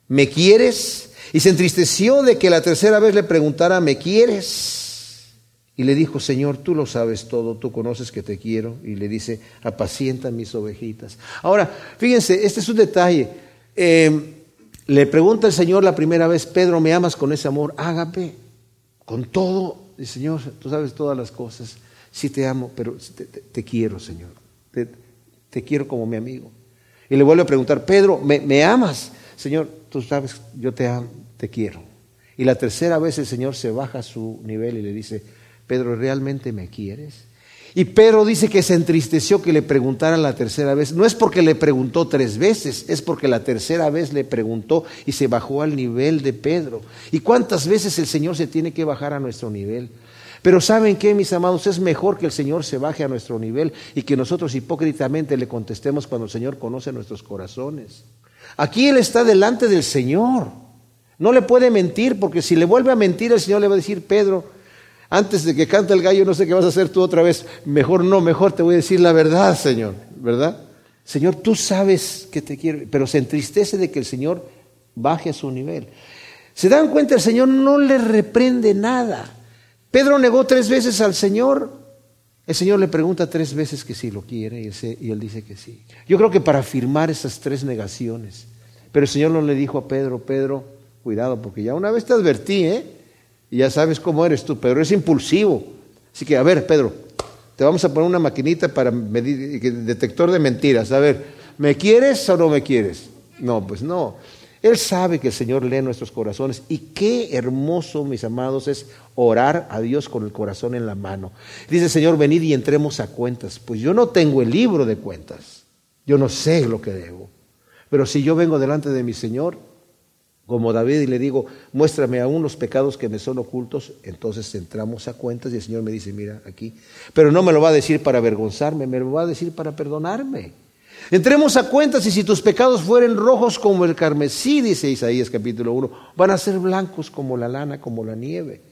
¿me quieres? Y se entristeció de que la tercera vez le preguntara, ¿me quieres? Y le dijo, Señor, tú lo sabes todo, tú conoces que te quiero. Y le dice, apacienta mis ovejitas. Ahora, fíjense, este es un detalle. Eh, le pregunta el Señor la primera vez, Pedro, ¿me amas con ese amor? Ágape, con todo. Y Señor, tú sabes todas las cosas sí te amo, pero te, quiero, Señor. Te, quiero como mi amigo. Y le vuelve a preguntar, Pedro, ¿me, ¿me, amas? Señor, tú sabes, yo te amo, te quiero. Y la tercera vez el Señor se baja a su nivel y le dice, Pedro, ¿realmente me quieres? Y Pedro dice que se entristeció que le preguntaran la tercera vez. No es porque le preguntó tres veces, es porque la tercera vez le preguntó y se bajó al nivel de Pedro. ¿Y cuántas veces el Señor se tiene que bajar a nuestro nivel? Pero ¿saben qué, mis amados? Es mejor que el Señor se baje a nuestro nivel y que nosotros hipócritamente le contestemos cuando el Señor conoce nuestros corazones. Aquí Él está delante del Señor. No le puede mentir porque si le vuelve a mentir el Señor le va a decir, Pedro, antes de que cante el gallo, no sé qué vas a hacer tú otra vez. Mejor no, mejor te voy a decir la verdad, Señor, ¿verdad? Señor, tú sabes que te quiero, pero se entristece de que el Señor baje a su nivel. ¿Se dan cuenta? El Señor no le reprende nada. Pedro negó tres veces al Señor. El Señor le pregunta tres veces que si lo quiere y él dice que sí. Yo creo que para afirmar esas tres negaciones. Pero el Señor no le dijo a Pedro, Pedro, cuidado, porque ya una vez te advertí, ¿eh? Y ya sabes cómo eres tú, Pedro, es impulsivo. Así que, a ver, Pedro, te vamos a poner una maquinita para medir, detector de mentiras. A ver, ¿me quieres o no me quieres? No, pues no. Él sabe que el Señor lee nuestros corazones y qué hermoso, mis amados, es orar a Dios con el corazón en la mano. Dice, Señor, venid y entremos a cuentas. Pues yo no tengo el libro de cuentas. Yo no sé lo que debo. Pero si yo vengo delante de mi Señor, como David y le digo, muéstrame aún los pecados que me son ocultos, entonces entramos a cuentas y el Señor me dice, mira aquí, pero no me lo va a decir para avergonzarme, me lo va a decir para perdonarme. Entremos a cuentas y si tus pecados fueren rojos como el carmesí, dice Isaías capítulo 1, van a ser blancos como la lana, como la nieve.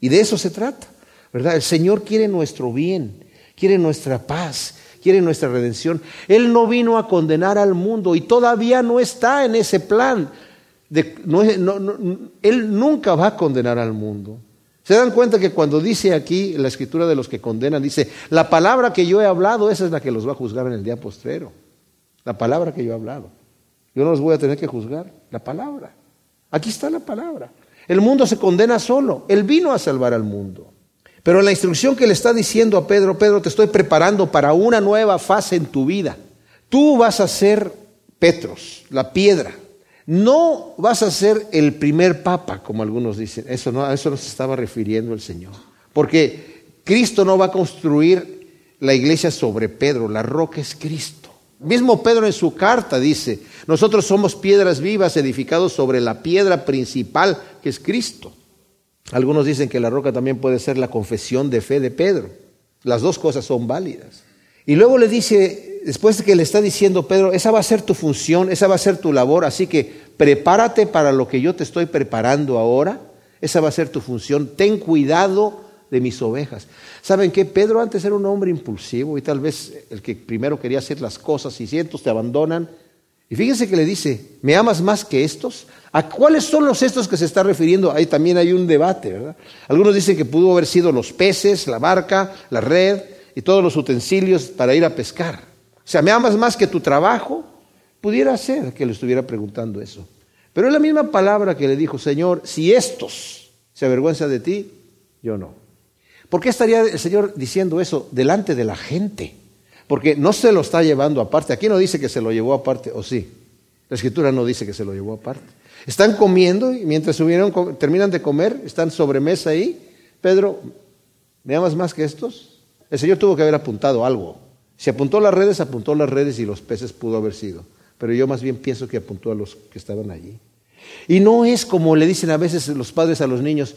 Y de eso se trata, ¿verdad? El Señor quiere nuestro bien, quiere nuestra paz, quiere nuestra redención. Él no vino a condenar al mundo y todavía no está en ese plan él nunca va a condenar al mundo. Se dan cuenta que cuando dice aquí la escritura de los que condenan, dice, la palabra que yo he hablado, esa es la que los va a juzgar en el día postrero. La palabra que yo he hablado. Yo no los voy a tener que juzgar, la palabra. Aquí está la palabra. El mundo se condena solo. Él vino a salvar al mundo. Pero la instrucción que le está diciendo a Pedro, Pedro, te estoy preparando para una nueva fase en tu vida. Tú vas a ser Petros, la piedra. No vas a ser el primer papa, como algunos dicen. Eso no, a eso no se estaba refiriendo el Señor. Porque Cristo no va a construir la iglesia sobre Pedro, la roca es Cristo. Mismo Pedro en su carta dice, nosotros somos piedras vivas edificados sobre la piedra principal que es Cristo. Algunos dicen que la roca también puede ser la confesión de fe de Pedro. Las dos cosas son válidas. Y luego le dice después de que le está diciendo Pedro, esa va a ser tu función, esa va a ser tu labor, así que prepárate para lo que yo te estoy preparando ahora, esa va a ser tu función, ten cuidado de mis ovejas. ¿Saben qué? Pedro antes era un hombre impulsivo y tal vez el que primero quería hacer las cosas y cientos te abandonan. Y fíjense que le dice, ¿me amas más que estos? ¿A cuáles son los estos que se está refiriendo? Ahí también hay un debate, ¿verdad? Algunos dicen que pudo haber sido los peces, la barca, la red y todos los utensilios para ir a pescar. O sea, ¿me amas más que tu trabajo? Pudiera ser que le estuviera preguntando eso. Pero es la misma palabra que le dijo, Señor, si estos se avergüenzan de ti, yo no. ¿Por qué estaría el Señor diciendo eso delante de la gente? Porque no se lo está llevando aparte. Aquí no dice que se lo llevó aparte, o sí. La escritura no dice que se lo llevó aparte. Están comiendo y mientras subieron, terminan de comer, están sobre mesa ahí. Pedro, ¿me amas más que estos? El Señor tuvo que haber apuntado algo. Si apuntó las redes, apuntó las redes y los peces pudo haber sido. Pero yo más bien pienso que apuntó a los que estaban allí. Y no es como le dicen a veces los padres a los niños,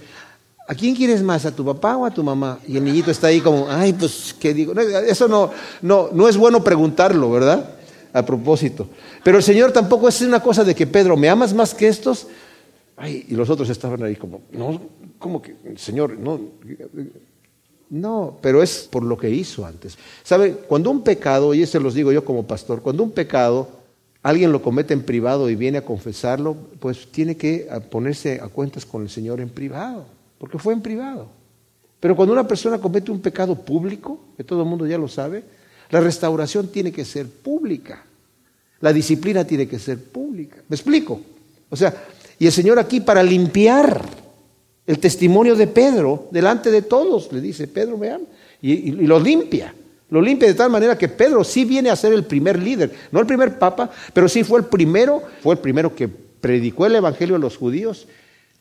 ¿a quién quieres más, a tu papá o a tu mamá? Y el niñito está ahí como, ay, pues, ¿qué digo? Eso no, no, no es bueno preguntarlo, ¿verdad? A propósito. Pero el Señor tampoco es una cosa de que, Pedro, ¿me amas más que estos? Ay, y los otros estaban ahí como, no, como que, Señor, no, no, pero es por lo que hizo antes. ¿Sabe? Cuando un pecado, y eso los digo yo como pastor, cuando un pecado alguien lo comete en privado y viene a confesarlo, pues tiene que ponerse a cuentas con el Señor en privado, porque fue en privado. Pero cuando una persona comete un pecado público, que todo el mundo ya lo sabe, la restauración tiene que ser pública. La disciplina tiene que ser pública. ¿Me explico? O sea, y el Señor aquí para limpiar el testimonio de Pedro delante de todos. Le dice, Pedro, vean, y, lo limpia. Lo limpia de tal manera que Pedro sí viene a ser el primer líder, no el primer papa, pero sí fue el primero, fue el primero que predicó el evangelio a los judíos.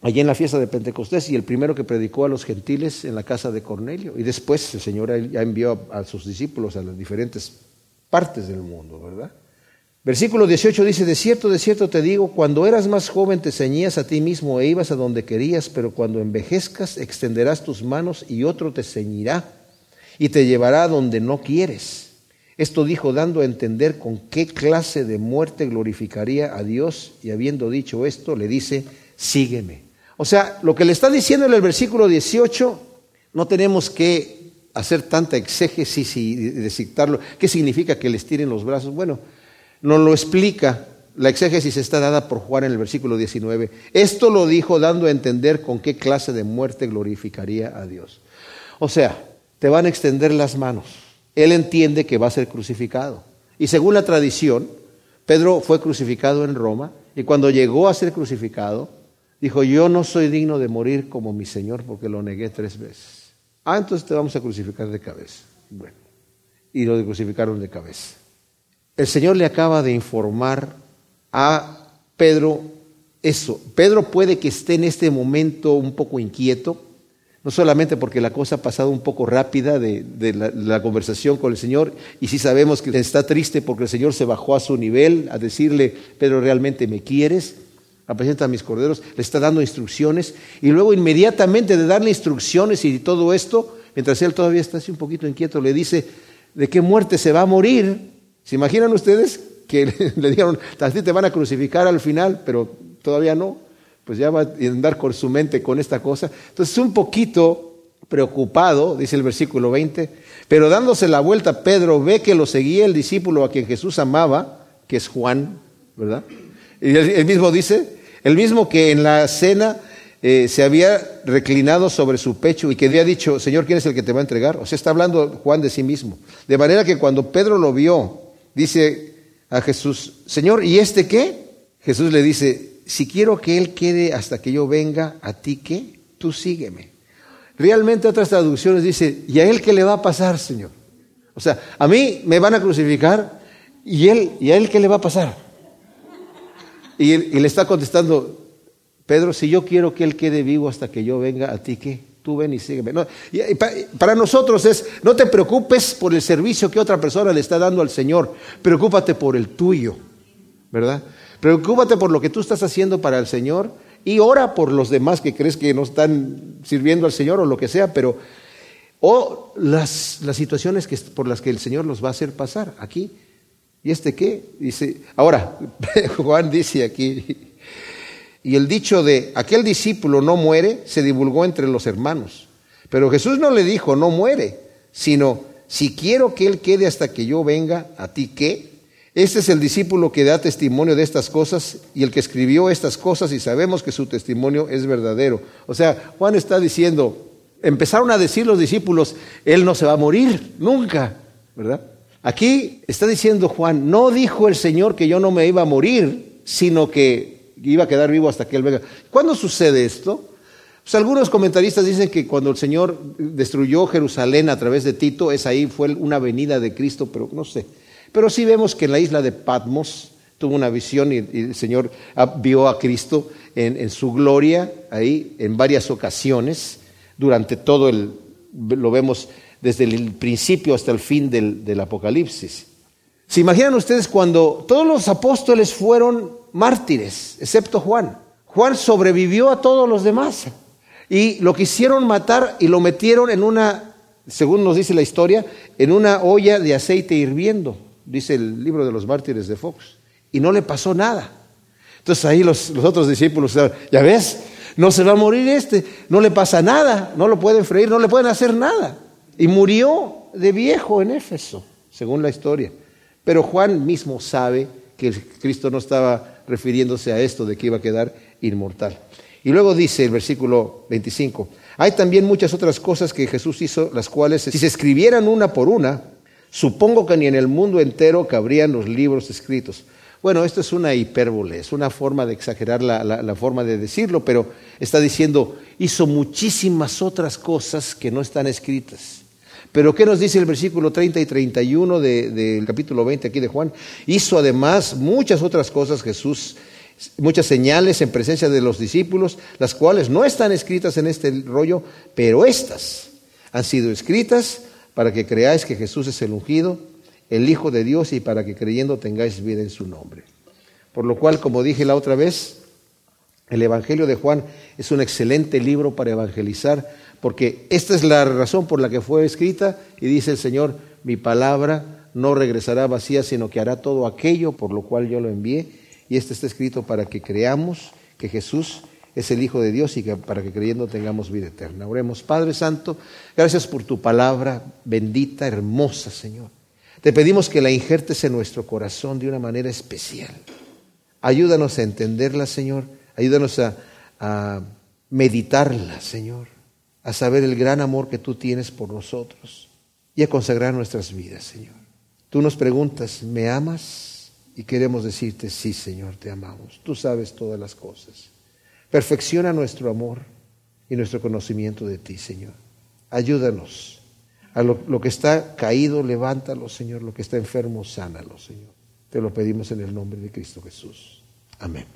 Allí en la fiesta de Pentecostés y el primero que predicó a los gentiles en la casa de Cornelio. Y después el Señor ya envió a, sus discípulos a las diferentes partes del mundo, ¿verdad? Versículo 18 dice, de cierto, de cierto te digo, cuando eras más joven te ceñías a ti mismo e ibas a donde querías, pero cuando envejezcas extenderás tus manos y otro te ceñirá y te llevará a donde no quieres. Esto dijo dando a entender con qué clase de muerte glorificaría a Dios y habiendo dicho esto le dice, sígueme. O sea, lo que le está diciendo en el versículo 18, no tenemos que hacer tanta exégesis y designarlo. ¿Qué significa que les tiren los brazos? Bueno, nos lo explica. La exégesis está dada por Juan en el versículo 19. Esto lo dijo dando a entender con qué clase de muerte glorificaría a Dios. O sea, te van a extender las manos. Él entiende que va a ser crucificado. Y según la tradición, Pedro fue crucificado en Roma y cuando llegó a ser crucificado, dijo, yo no soy digno de morir como mi Señor porque lo negué tres veces. Ah, entonces te vamos a crucificar de cabeza. Bueno, y lo crucificaron de cabeza. El Señor le acaba de informar a Pedro eso. Pedro puede que esté en este momento un poco inquieto, no solamente porque la cosa ha pasado un poco rápida de, la, conversación con el Señor, y sí sabemos que está triste porque el Señor se bajó a su nivel a decirle, Pedro, ¿realmente me quieres? Apresenta a mis corderos, le está dando instrucciones, y luego inmediatamente de darle instrucciones y todo esto, mientras él todavía está así un poquito inquieto, le dice, ¿de qué muerte se va a morir? ¿Se imaginan ustedes que le dijeron, a ti te van a crucificar al final, pero todavía no? Pues ya va a andar con su mente con esta cosa. Entonces, un poquito preocupado, dice el versículo 20, pero dándose la vuelta, Pedro ve que lo seguía el discípulo a quien Jesús amaba, que es Juan, ¿verdad? Y él mismo dice, el mismo que en la cena eh, se había reclinado sobre su pecho y que había dicho, Señor, ¿quién es el que te va a entregar? O sea, está hablando Juan de sí mismo. De manera que cuando Pedro lo vio, dice a Jesús, Señor, ¿y este qué? Jesús le dice, si quiero que Él quede hasta que yo venga, ¿a ti qué? Tú sígueme. Realmente otras traducciones dice, ¿y a Él qué le va a pasar, Señor? O sea, a mí me van a crucificar y, él, ¿y a Él qué le va a pasar? Y, y le está contestando, Pedro, si yo quiero que Él quede vivo hasta que yo venga, ¿a ti qué? tú ven y sígueme. para nosotros es, no te preocupes por el servicio que otra persona le está dando al Señor, preocúpate por el tuyo, ¿verdad? Preocúpate por lo que tú estás haciendo para el Señor y ora por los demás que crees que no están sirviendo al Señor o lo que sea, pero o las, las situaciones que, por las que el Señor los va a hacer pasar aquí. ¿Y este qué? Dice, ahora, Juan dice aquí, y el dicho de aquel discípulo no muere se divulgó entre los hermanos. Pero Jesús no le dijo no muere, sino si quiero que él quede hasta que yo venga, ¿a ti qué? Este es el discípulo que da testimonio de estas cosas y el que escribió estas cosas y sabemos que su testimonio es verdadero. O sea, Juan está diciendo, empezaron a decir los discípulos, él no se va a morir nunca, ¿verdad? Aquí está diciendo Juan, no dijo el Señor que yo no me iba a morir, sino que iba a quedar vivo hasta que Él venga. ¿Cuándo sucede esto? Pues algunos comentaristas dicen que cuando el Señor destruyó Jerusalén a través de Tito, es ahí, fue una venida de Cristo, pero no sé. Pero sí vemos que en la isla de Patmos tuvo una visión y, el Señor vio a Cristo en, su gloria ahí en varias ocasiones, durante todo el, lo vemos desde el principio hasta el fin del, del Apocalipsis. ¿Se imaginan ustedes cuando todos los apóstoles fueron mártires, excepto Juan. Juan sobrevivió a todos los demás y lo quisieron matar y lo metieron en una, según nos dice la historia, en una olla de aceite hirviendo, dice el libro de los mártires de Fox, y no le pasó nada. Entonces ahí los, otros discípulos, ya ves, no se va a morir este, no le pasa nada, no lo pueden freír, no le pueden hacer nada. Y murió de viejo en Éfeso, según la historia. Pero Juan mismo sabe que Cristo no estaba refiriéndose a esto de que iba a quedar inmortal. Y luego dice el versículo 25, hay también muchas otras cosas que Jesús hizo, las cuales si se escribieran una por una, supongo que ni en el mundo entero cabrían los libros escritos. Bueno, esto es una hipérbole, es una forma de exagerar la, la, forma de decirlo, pero está diciendo, hizo muchísimas otras cosas que no están escritas. Pero ¿qué nos dice el versículo 30 y 31 del capítulo 20 aquí de Juan? Hizo además muchas otras cosas Jesús muchas señales en presencia de los discípulos, las cuales no están escritas en este rollo, pero estas han sido escritas para que creáis que Jesús es el ungido, el Hijo de Dios, y para que creyendo tengáis vida en su nombre. Por lo cual, como dije la otra vez, el Evangelio de Juan es un excelente libro para evangelizar, porque esta es la razón por la que fue escrita, y dice el Señor, mi palabra no regresará vacía, sino que hará todo aquello por lo cual yo lo envié, y este está escrito para que creamos que Jesús es el Hijo de Dios y que para que creyendo tengamos vida eterna. Oremos, Padre Santo, gracias por tu palabra bendita, hermosa, Señor. Te pedimos que la injertes en nuestro corazón de una manera especial. Ayúdanos a entenderla, Señor. Ayúdanos a meditarla, Señor. A saber el gran amor que tú tienes por nosotros y a consagrar nuestras vidas, Señor. Tú nos preguntas, ¿me amas? Y queremos decirte, sí, Señor, te amamos. Tú sabes todas las cosas. Perfecciona nuestro amor y nuestro conocimiento de ti, Señor. Ayúdanos. A lo, lo, que está caído, levántalo, Señor. Lo que está enfermo, sánalo, Señor. Te lo pedimos en el nombre de Cristo Jesús. Amén.